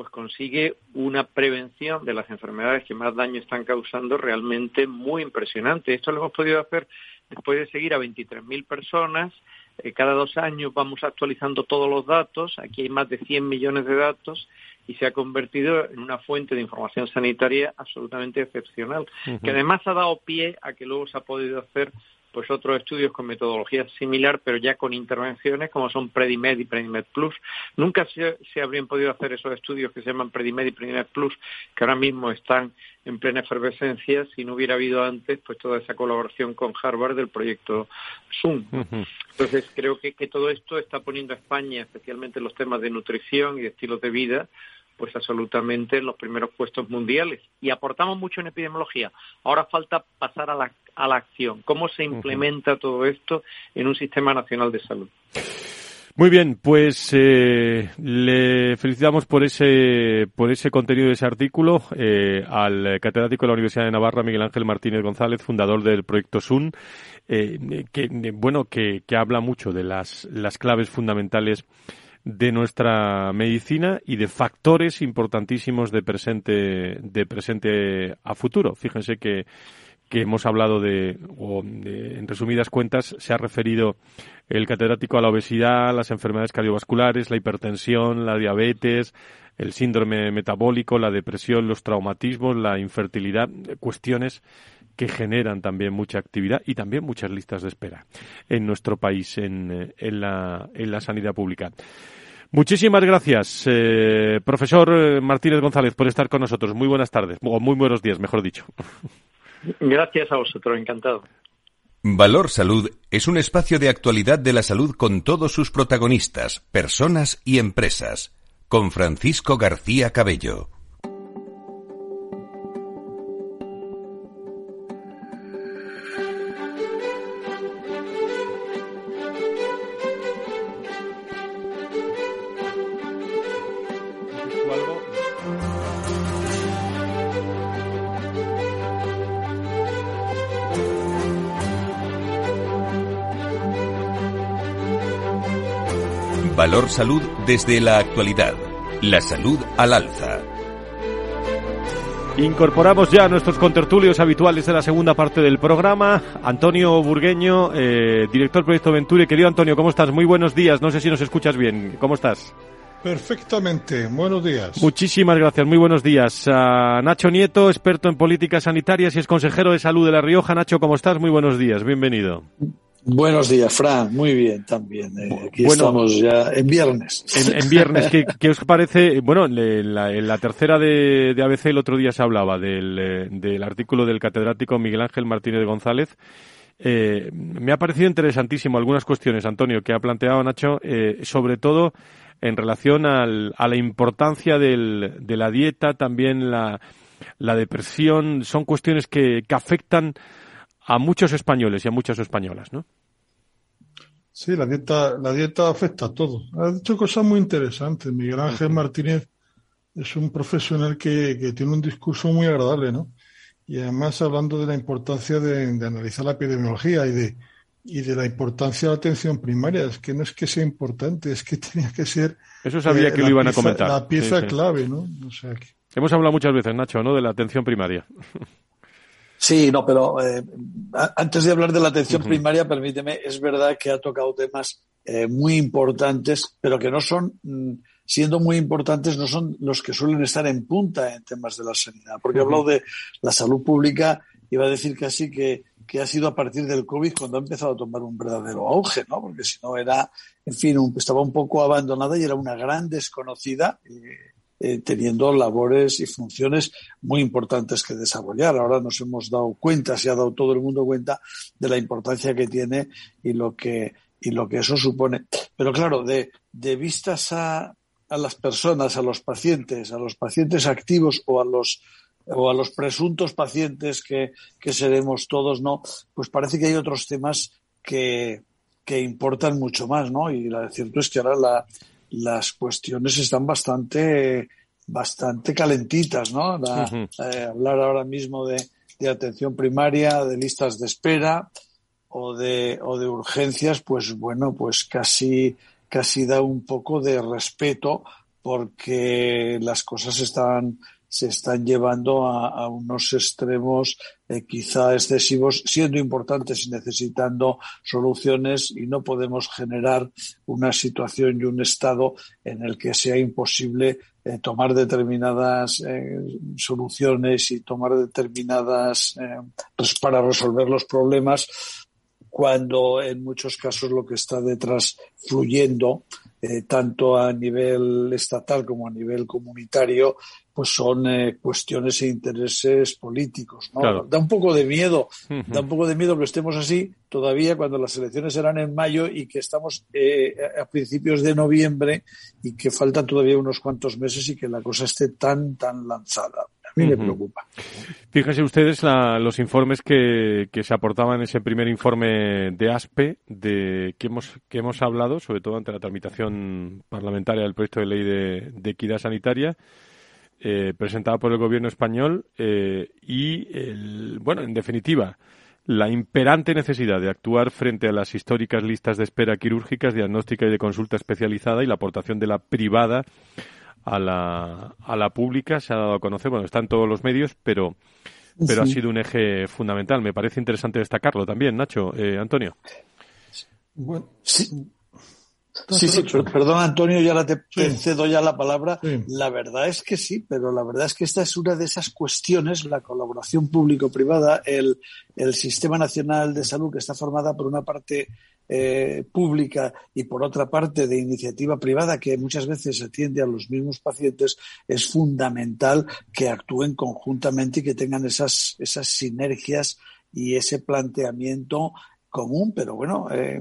pues consigue una prevención de las enfermedades que más daño están causando realmente muy impresionante. Esto lo hemos podido hacer después de seguir a 23.000 personas. Eh, cada dos años vamos actualizando todos los datos. Aquí hay más de 100 millones de datos y se ha convertido en una fuente de información sanitaria absolutamente excepcional, que además ha dado pie a que luego se ha podido hacer pues otros estudios con metodología similar, pero ya con intervenciones como son Predimed y Predimed Plus. Nunca se, habrían podido hacer esos estudios que se llaman Predimed y Predimed Plus, que ahora mismo están en plena efervescencia, si no hubiera habido antes pues toda esa colaboración con Harvard del proyecto Zoom. Entonces creo que, que todo esto está poniendo a España, especialmente los temas de nutrición y de estilos de vida, pues absolutamente en los primeros puestos mundiales. Y aportamos mucho en epidemiología. Ahora falta pasar a la, a la acción. ¿Cómo se implementa todo esto en un sistema nacional de salud? Muy bien, pues eh, le felicitamos por ese por ese contenido de ese artículo eh, al catedrático de la Universidad de Navarra, Miguel Ángel Martínez González, fundador del proyecto SUN, eh, que bueno que, que habla mucho de las las claves fundamentales de nuestra medicina y de factores importantísimos de presente, de presente a futuro. Fíjense que, que hemos hablado de, o en resumidas cuentas, se ha referido el catedrático a la obesidad, las enfermedades cardiovasculares, la hipertensión, la diabetes, el síndrome metabólico, la depresión, los traumatismos, la infertilidad, cuestiones que generan también mucha actividad y también muchas listas de espera en nuestro país, en, en, la, en la sanidad pública. Muchísimas gracias, eh, profesor Martínez González, por estar con nosotros. Muy buenas tardes, o muy buenos días, mejor dicho. Gracias a vosotros, encantado. Valor Salud es un espacio de actualidad de la salud con todos sus protagonistas, personas y empresas, con Francisco García Cabello. Valor Salud desde la actualidad. La salud al alza. Incorporamos ya a nuestros contertulios habituales de la segunda parte del programa. Antonio Burgueño, eh, director del Proyecto Venture. Querido Antonio, ¿cómo estás? Muy buenos días. No sé si nos escuchas bien. ¿Cómo estás? Perfectamente. Buenos días. Muchísimas gracias. Muy buenos días. Nacho Nieto, experto en políticas sanitarias y es consejero de salud de La Rioja. Nacho, ¿cómo estás? Muy buenos días. Bienvenido. Buenos días, Fran. Muy bien también. Eh, aquí estamos ya en viernes. En, viernes. ¿Qué, os parece? Bueno, en la, tercera de, ABC el otro día se hablaba del, eh, del artículo del catedrático Miguel Ángel Martínez González. Eh, me ha parecido interesantísimo algunas cuestiones, Antonio, que ha planteado Nacho, sobre todo en relación al, a la importancia del, de la dieta, también la, la depresión. Son cuestiones que, que afectan a muchos españoles y a muchas españolas, ¿no? Sí, la dieta, la dieta afecta a todo. Ha dicho cosas muy interesantes. Miguel Ángel Martínez es un profesional que, tiene un discurso muy agradable, ¿no? Y además hablando de la importancia de, analizar la epidemiología y de, y de la importancia de la atención primaria. Es que no es que sea importante, es que tenía que ser. Eso sabía eh, que lo iban a comentar. La pieza clave, ¿no? Hemos hablado muchas veces, Nacho, ¿no? De la atención primaria. Sí, no, pero eh, antes de hablar de la atención primaria, permíteme, es verdad que ha tocado temas eh, muy importantes, pero que no son, mm, siendo muy importantes, no son los que suelen estar en punta en temas de la sanidad. Porque he hablado de la salud pública, iba a decir casi que, que ha sido a partir del COVID cuando ha empezado a tomar un verdadero auge, ¿no? Porque si no era, en fin, estaba un poco abandonada y era una gran desconocida. Eh, eh, teniendo labores y funciones muy importantes que desarrollar. Ahora nos hemos dado cuenta, se ha dado todo el mundo cuenta de la importancia que tiene y lo que, y lo que eso supone. Pero claro, de, de vistas a, a las personas, a los pacientes, a los pacientes activos o a los o a los presuntos pacientes que, que seremos todos, ¿no? Pues parece que hay otros temas que, que importan mucho más, ¿no? Y lo cierto es que ahora la, las cuestiones están bastante, bastante calentitas, ¿no? Eh, hablar ahora mismo de, de, atención primaria, de listas de espera o de, o de urgencias, pues bueno, pues casi, casi da un poco de respeto porque las cosas están se están llevando a, unos extremos eh, quizá excesivos, siendo importantes y necesitando soluciones y no podemos generar una situación y un estado en el que sea imposible eh, tomar determinadas eh, soluciones y tomar determinadas pues para resolver los problemas cuando en muchos casos lo que está detrás fluyendo tanto a nivel estatal como a nivel comunitario pues son eh, cuestiones e intereses políticos. ¿no? Da un poco de miedo, da un poco de miedo que estemos así todavía cuando las elecciones serán en mayo y que estamos eh, a principios de noviembre y que faltan todavía unos cuantos meses y que la cosa esté tan, tan lanzada. A mí me preocupa. Fíjense ustedes los informes que, que, se aportaban en ese primer informe de ASPE, de que hemos, que hemos hablado, sobre todo ante la tramitación parlamentaria del proyecto de ley de, de equidad sanitaria eh, presentada por el gobierno español eh, y, el, bueno, en definitiva, la imperante necesidad de actuar frente a las históricas listas de espera quirúrgicas, diagnóstica y de consulta especializada y la aportación de la privada a la, a la pública se ha dado a conocer, bueno, está en todos los medios, pero, pero ha sido un eje fundamental. Me parece interesante destacarlo también, Nacho, eh, Antonio. Bueno, sí, Sí, sí, perdón Antonio, ya te, cedo ya la palabra. La verdad es que sí, pero la verdad es que esta es una de esas cuestiones, la colaboración público-privada, el, el Sistema Nacional de Salud que está formada por una parte eh, pública y por otra parte de iniciativa privada que muchas veces atiende a los mismos pacientes, es fundamental que actúen conjuntamente y que tengan esas, esas sinergias y ese planteamiento común, pero bueno, eh,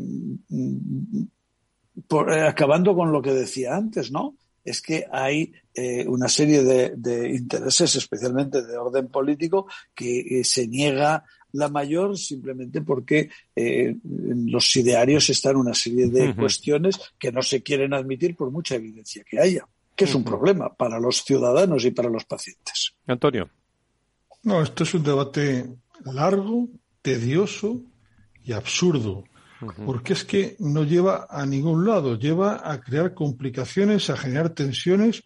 por, eh, acabando con lo que decía antes, ¿no? Es que hay eh, una serie de, intereses, especialmente de orden político, que se niega la mayor simplemente porque en los idearios están una serie de cuestiones que no se quieren admitir por mucha evidencia que haya, que es un problema para los ciudadanos y para los pacientes. Antonio. No, esto es un debate largo, tedioso y absurdo, porque es que no lleva a ningún lado, lleva a crear complicaciones, a generar tensiones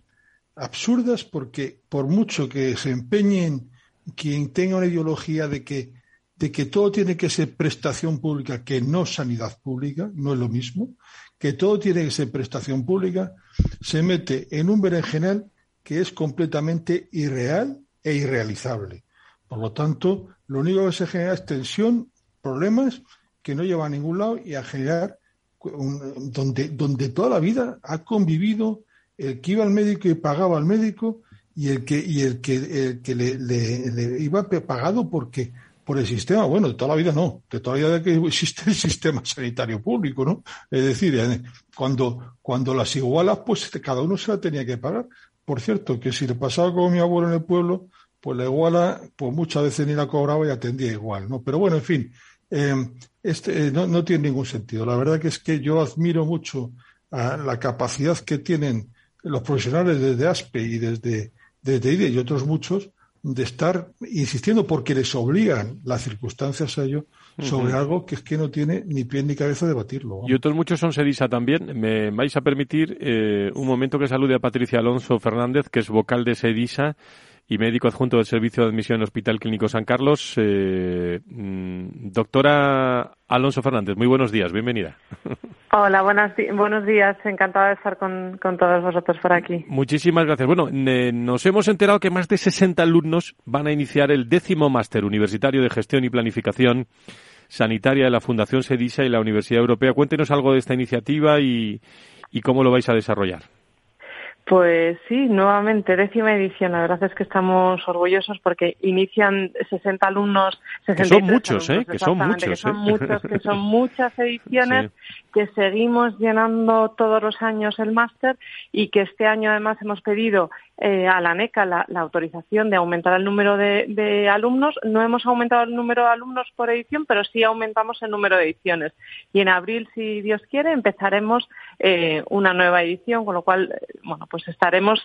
absurdas, porque por mucho que se empeñen quien tenga una ideología de que, de que todo tiene que ser prestación pública, que no sanidad pública, no es lo mismo, que todo tiene que ser prestación pública, se mete en un berenjenal que es completamente irreal e irrealizable. Por lo tanto, lo único que se genera es tensión, problemas que no llevan a ningún lado y a generar donde, donde toda la vida ha convivido el que iba al médico y pagaba al médico y el que, y el que, el que le, iba pagado porque por el sistema, bueno, de toda la vida no, de toda la vida que existe el sistema sanitario público, ¿no? Es decir, eh, cuando, cuando las igualas, pues cada uno se la tenía que pagar. Por cierto, que si le pasaba con mi abuelo en el pueblo, pues la iguala, pues muchas veces ni la cobraba y atendía igual, ¿no? Pero bueno, en fin, em, este, eh, no, no, tiene ningún sentido. La verdad que es que yo admiro mucho a la capacidad que tienen los profesionales desde ASPE y desde, desde IDE y otros muchos de estar insistiendo porque les obligan las circunstancias a ello sobre algo que es que no tiene ni pie ni cabeza debatirlo. Y otros muchos son SEDISA también. Me vais a permitir eh, un momento que salude a Patricia Alonso Fernández, que es vocal de SEDISA y médico adjunto del Servicio de Admisión Hospital Clínico San Carlos. Eh, mm, doctora Alonso Fernández, muy buenos días, bienvenida. Hola, buenos días, encantada de estar con, todos vosotros por aquí. Muchísimas gracias. Bueno, nos hemos enterado que más de 60 alumnos van a iniciar el décimo máster universitario de gestión y planificación sanitaria de la Fundación SEDISA y la Universidad Europea. Cuéntenos algo de esta iniciativa y cómo lo vais a desarrollar. Pues sí, nuevamente, décima edición. La verdad es que estamos orgullosos porque inician 60 alumnos, 63 que son muchos, ¿eh? Que son muchos, que son muchos, que son muchas ediciones, que seguimos llenando todos los años el máster y que este año además hemos pedido eh, a la NECA la, autorización de aumentar el número de, alumnos. No hemos aumentado el número de alumnos por edición, pero sí aumentamos el número de ediciones. Y en abril, si Dios quiere, empezaremos eh, una nueva edición, con lo cual, eh, bueno, pues estaremos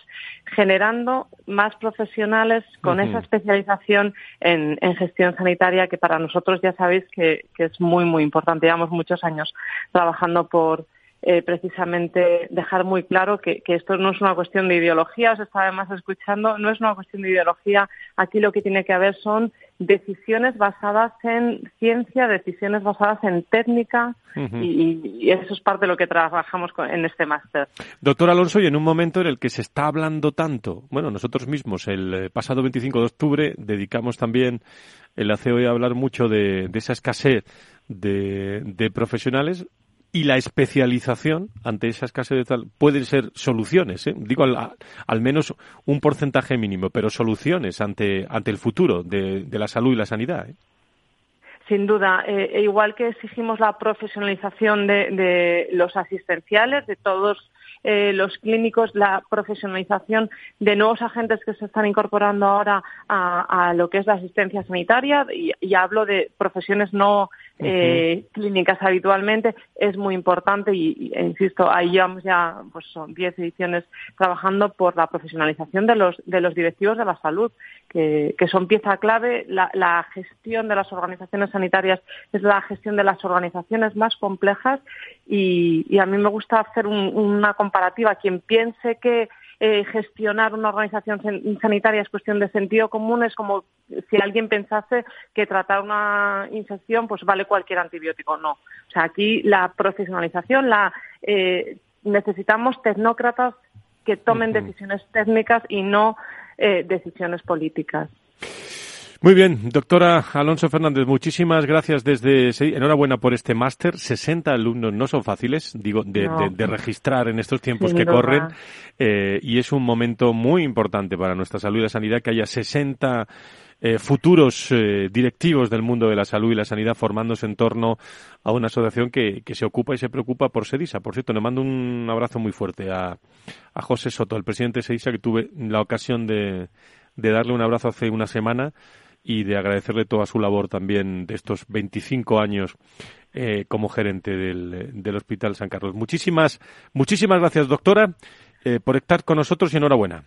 generando más profesionales con esa especialización en, gestión sanitaria que para nosotros ya sabéis que, que es muy, muy importante. Llevamos muchos años trabajando por eh, precisamente dejar muy claro que, esto no es una cuestión de ideología, os estaba además escuchando, no es una cuestión de ideología, aquí lo que tiene que haber son decisiones basadas en ciencia, decisiones basadas en técnica y, eso es parte de lo que trabajamos en este máster. Doctor Alonso, y en un momento en el que se está hablando tanto, bueno, nosotros mismos el eh, pasado 25 de octubre dedicamos también el ACOE a hablar mucho de, esa escasez de profesionales, y la especialización ante esa escasez de tal pueden ser soluciones, ¿eh? digo al, menos un porcentaje mínimo, pero soluciones ante, ante el futuro de, la salud y la sanidad. ¿eh? Sin duda, eh, e igual que exigimos la profesionalización de, los asistenciales, de todos los clínicos, la profesionalización de nuevos agentes que se están incorporando ahora a, lo que es la asistencia sanitaria, y hablo de profesiones no eh, clínicas habitualmente es muy importante y, e insisto ahí llevamos ya pues son 10 ediciones trabajando por la profesionalización de los de los directivos de la salud que, son pieza clave. La, gestión de las organizaciones sanitarias es la gestión de las organizaciones más complejas y, a mí me gusta hacer una comparativa. Quien piense que eh, gestionar una organización sanitaria es cuestión de sentido común, es como si alguien pensase que tratar una infección pues vale cualquier antibiótico. No. O sea, aquí la profesionalización, la eh, necesitamos tecnócratas que tomen decisiones técnicas y no eh, decisiones políticas. Muy bien, doctora Alonso Fernández, muchísimas gracias desde enhorabuena por este máster. 60 alumnos no son fáciles, digo, de, registrar en estos tiempos que corren eh, y es un momento muy importante para nuestra salud y la sanidad que haya 60 eh, futuros eh, directivos del mundo de la salud y la sanidad formándose en torno a una asociación que, que se ocupa y se preocupa por SEDISA. Por cierto, le mando un abrazo muy fuerte a, a José Soto, el presidente de SEDISA, que tuve la ocasión de, de darle un abrazo hace una semana y de agradecerle toda su labor también de estos 25 años eh, como gerente del, del, Hospital San Carlos. Muchísimas, muchísimas gracias, doctora, eh, por estar con nosotros y enhorabuena.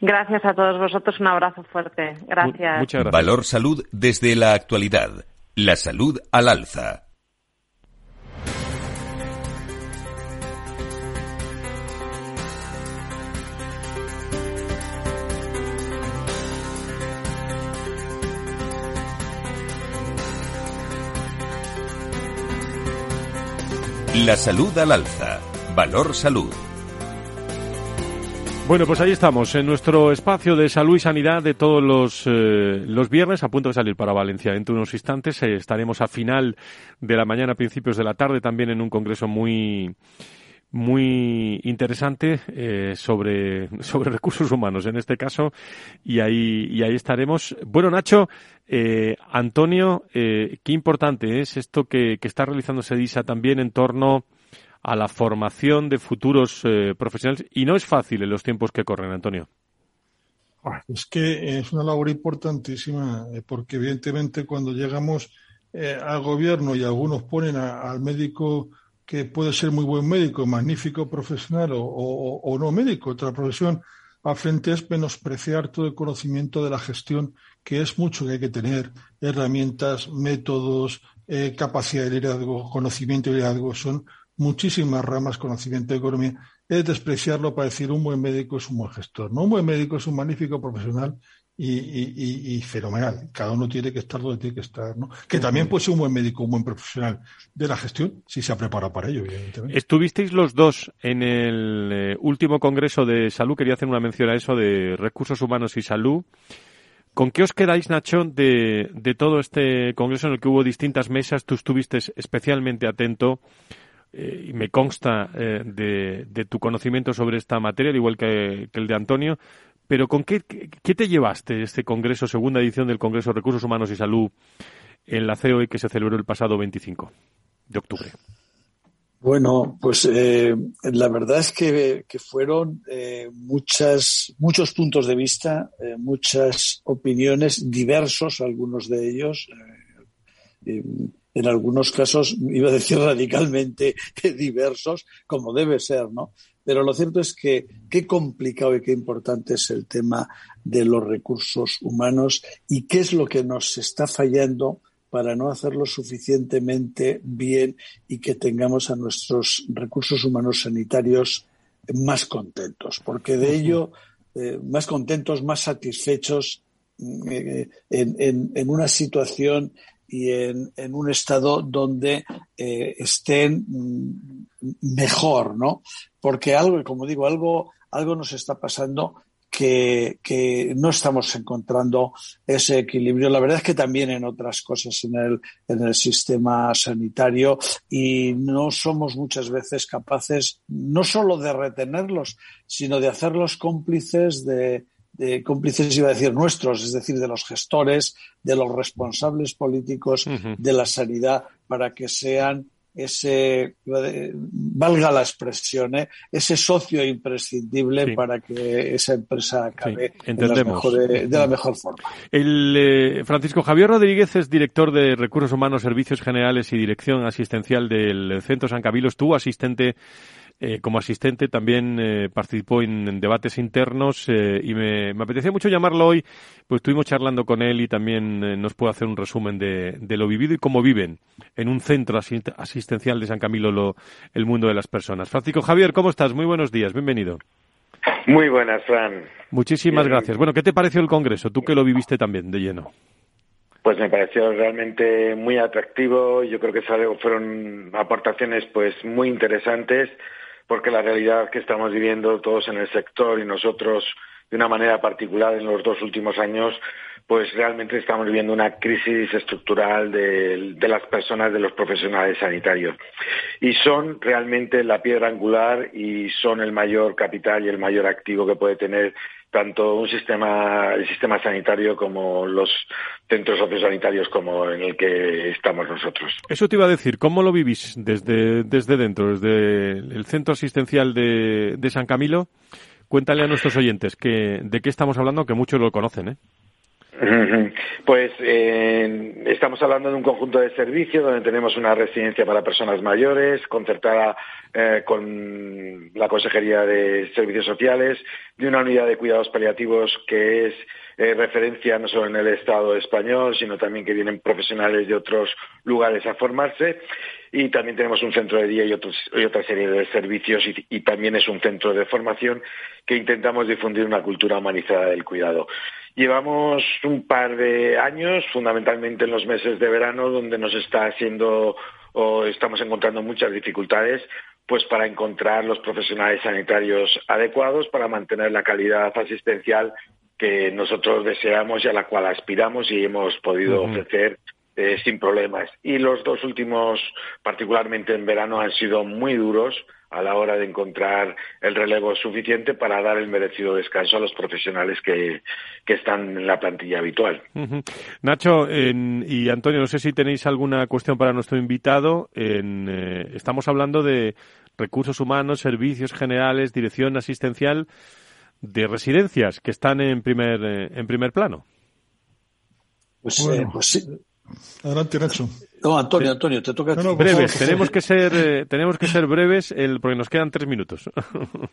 Gracias a todos vosotros, un abrazo fuerte. Gracias. Muchas gracias. Valor Salud desde la actualidad. La salud al alza. La salud al alza. Valor salud. Bueno, pues ahí estamos, en nuestro espacio de salud y sanidad de todos los, eh, los viernes, a punto de salir para Valencia. Dentro de unos instantes eh, estaremos a final de la mañana, principios de la tarde, también en un congreso muy, muy interesante eh, sobre, sobre recursos humanos en este caso y ahí, y ahí estaremos. Bueno, Nacho, eh, Antonio, eh, qué importante es esto que, que está realizando SEDISA también en torno a la formación de futuros eh, profesionales y no es fácil en los tiempos que corren, Antonio. Es que es una labor importantísima porque evidentemente cuando llegamos al gobierno y algunos ponen al médico que puede ser muy buen médico, magnífico profesional o, o no médico, otra profesión, al frente es menospreciar todo el conocimiento de la gestión, que es mucho que hay que tener, herramientas, métodos, eh, capacidad de liderazgo, conocimiento de liderazgo, son muchísimas ramas, conocimiento de economía. Es despreciarlo para decir un buen médico es un buen gestor. No un buen médico es un magnífico profesional y, fenomenal. Cada uno tiene que estar donde tiene que estar, ¿no? Que también puede ser un buen médico, un buen profesional de la gestión, si se ha preparado para ello, evidentemente. Estuvisteis los dos en el eh, último Congreso de Salud, quería hacer una mención a eso, de Recursos Humanos y Salud. ¿Con qué os quedáis, Nacho, de, de todo este Congreso en el que hubo distintas mesas? Tú estuviste especialmente atento eh, y me consta eh, de, de, tu conocimiento sobre esta materia, al igual que, que el de Antonio, pero ¿con qué, qué te llevaste este Congreso, segunda edición del Congreso de Recursos Humanos y Salud en la COE que se celebró el pasado 25 de octubre? Bueno, pues eh, la verdad es que, fueron eh, muchas, muchos puntos de vista, eh, muchas opiniones, diversos algunos de ellos. en algunos casos, iba a decir radicalmente diversos, como debe ser, ¿no? Pero lo cierto es que qué complicado y qué importante es el tema de los recursos humanos y qué es lo que nos está fallando para no hacerlo suficientemente bien y que tengamos a nuestros recursos humanos sanitarios más contentos, porque de ello, eh, más contentos, más satisfechos eh, en, una situación y en, un estado donde eh, estén mm, mejor, ¿no? Porque algo, como digo, algo, algo nos está pasando que, que, no estamos encontrando ese equilibrio. La verdad es que también en otras cosas en el, en el sistema sanitario y no somos muchas veces capaces no solo de retenerlos, sino de hacerlos cómplices de, de cómplices, iba a decir, nuestros, es decir, de los gestores, de los responsables políticos de la sanidad, para que sean ese, valga la expresión, ¿eh? ese socio imprescindible para que esa empresa acabe de, la mejor forma. El, eh, Francisco Javier Rodríguez es director de Recursos Humanos, Servicios Generales y Dirección Asistencial del Centro San Camilo. Estuvo asistente eh, como asistente también eh, participó en, debates internos eh, y me, me, apetecía mucho llamarlo hoy, pues estuvimos charlando con él y también nos puede hacer un resumen de, de, lo vivido y cómo viven en un centro asistencial de San Camilo lo, el mundo de las personas. Francisco Javier, ¿cómo estás? Muy buenos días, bienvenido. Muy buenas, Fran. Muchísimas gracias. Bueno, ¿qué te pareció el Congreso? Tú que lo viviste también de lleno. Pues me pareció realmente muy atractivo. Yo creo que fueron aportaciones pues muy interesantes porque la realidad que estamos viviendo todos en el sector y nosotros de una manera particular en los dos últimos años, pues realmente estamos viviendo una crisis estructural de, las personas, de los profesionales sanitarios. Y son realmente la piedra angular y son el mayor capital y el mayor activo que puede tener tanto un sistema, el sistema sanitario como los centros sociosanitarios como en el que estamos nosotros. Eso te iba a decir, ¿cómo lo vivís desde, desde dentro, desde el centro asistencial de, de San Camilo? Cuéntale a nuestros oyentes que, de qué estamos hablando, que muchos lo conocen, ¿eh? Pues eh, estamos hablando de un conjunto de servicios donde tenemos una residencia para personas mayores concertada eh, con la Consejería de Servicios Sociales, de una unidad de cuidados paliativos que es eh, referencia no solo en el Estado español, sino también que vienen profesionales de otros lugares a formarse. Y también tenemos un centro de día y, otra serie de servicios y también es un centro de formación que intentamos difundir una cultura humanizada del cuidado. Llevamos un par de años, fundamentalmente en los meses de verano, donde nos está haciendo o estamos encontrando muchas dificultades pues para encontrar los profesionales sanitarios adecuados para mantener la calidad asistencial que nosotros deseamos y a la cual aspiramos y hemos podido ofrecer eh, sin problemas. Y los dos últimos, particularmente en verano, han sido muy duros a la hora de encontrar el relevo suficiente para dar el merecido descanso a los profesionales que, están en la plantilla habitual. Nacho y Antonio, no sé si tenéis alguna cuestión para nuestro invitado. Eh, estamos hablando de recursos humanos, servicios generales, dirección asistencial de residencias que están en primer, eh, en primer plano. Pues, eh, pues sí. Adelante, Nacho. No, Antonio, Antonio, te toca. breves, tenemos que ser, eh, tenemos que ser breves, el, porque nos quedan tres minutos.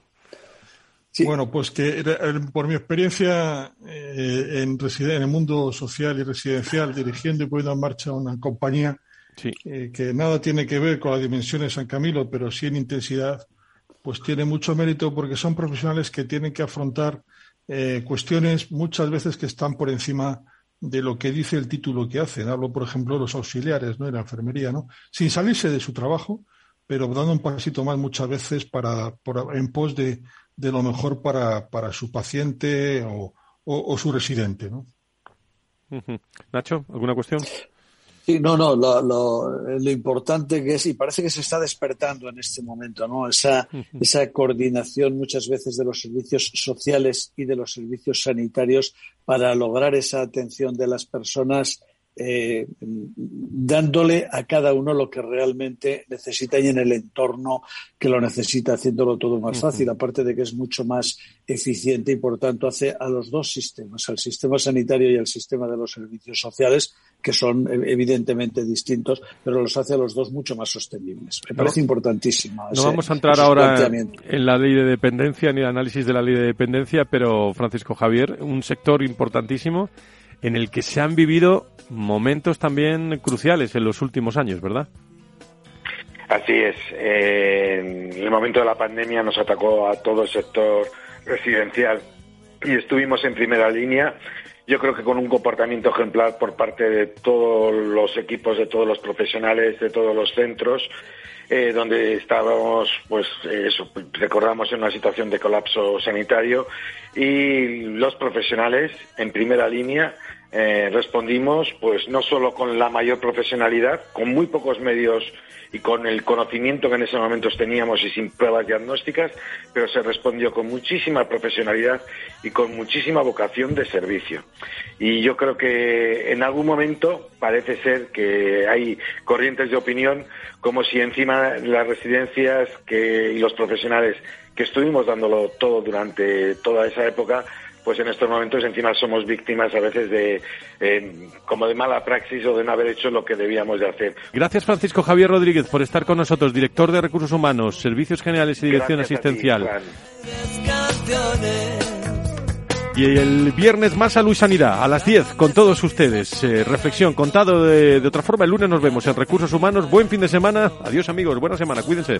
Bueno, pues que por mi experiencia eh, en, en el mundo social y residencial, dirigiendo y poniendo en marcha una compañía eh, que nada tiene que ver con la dimensión de San Camilo, pero sí en intensidad, pues tiene mucho mérito porque son profesionales que tienen que afrontar cuestiones muchas veces que están por encima de lo que dice el título que hacen. Hablo, por ejemplo, de los auxiliares, ¿no? En la enfermería, ¿no? Sin salirse de su trabajo, pero dando un pasito más muchas veces para, en pos de, de lo mejor para, para su paciente o, o, su residente, ¿no? Nacho, ¿alguna cuestión? Sí, no, no, lo, lo, importante que es, y parece que se está despertando en este momento, ¿no? Esa, esa coordinación muchas veces de los servicios sociales y de los servicios sanitarios para lograr esa atención de las personas eh, dándole a cada uno lo que realmente necesita y en el entorno que lo necesita, haciéndolo todo más fácil, aparte de que es mucho más eficiente y por tanto hace a los dos sistemas, al sistema sanitario y al sistema de los servicios sociales, que son evidentemente distintos, pero los hace a los dos mucho más sostenibles. Me parece importantísimo. No vamos a entrar ahora en la ley de dependencia ni el análisis de la ley de dependencia, pero Francisco Javier, un sector importantísimo en el que se han vivido momentos también cruciales en los últimos años, ¿verdad? Así es. en el momento de la pandemia nos atacó a todo el sector residencial y estuvimos en primera línea. Yo creo que con un comportamiento ejemplar por parte de todos los equipos, de todos los profesionales, de todos los centros, eh, donde estábamos, pues eso, recordamos en una situación de colapso sanitario y los profesionales en primera línea eh, respondimos pues no solo con la mayor profesionalidad, con muy pocos medios y con el conocimiento que en ese momento teníamos y sin pruebas diagnósticas, pero se respondió con muchísima profesionalidad y con muchísima vocación de servicio. Y yo creo que en algún momento parece ser que hay corrientes de opinión como si encima las residencias que, y los profesionales que estuvimos dándolo todo durante toda esa época pues en estos momentos encima somos víctimas a veces de eh, como de mala praxis o de no haber hecho lo que debíamos de hacer. Gracias Francisco Javier Rodríguez por estar con nosotros, director de Recursos Humanos, Servicios Generales y Dirección Asistencial. y el viernes más salud y sanidad a las 10 con todos ustedes. Eh, reflexión contado de, de otra forma. El lunes nos vemos en Recursos Humanos. Buen fin de semana. Adiós amigos. Buena semana. Cuídense.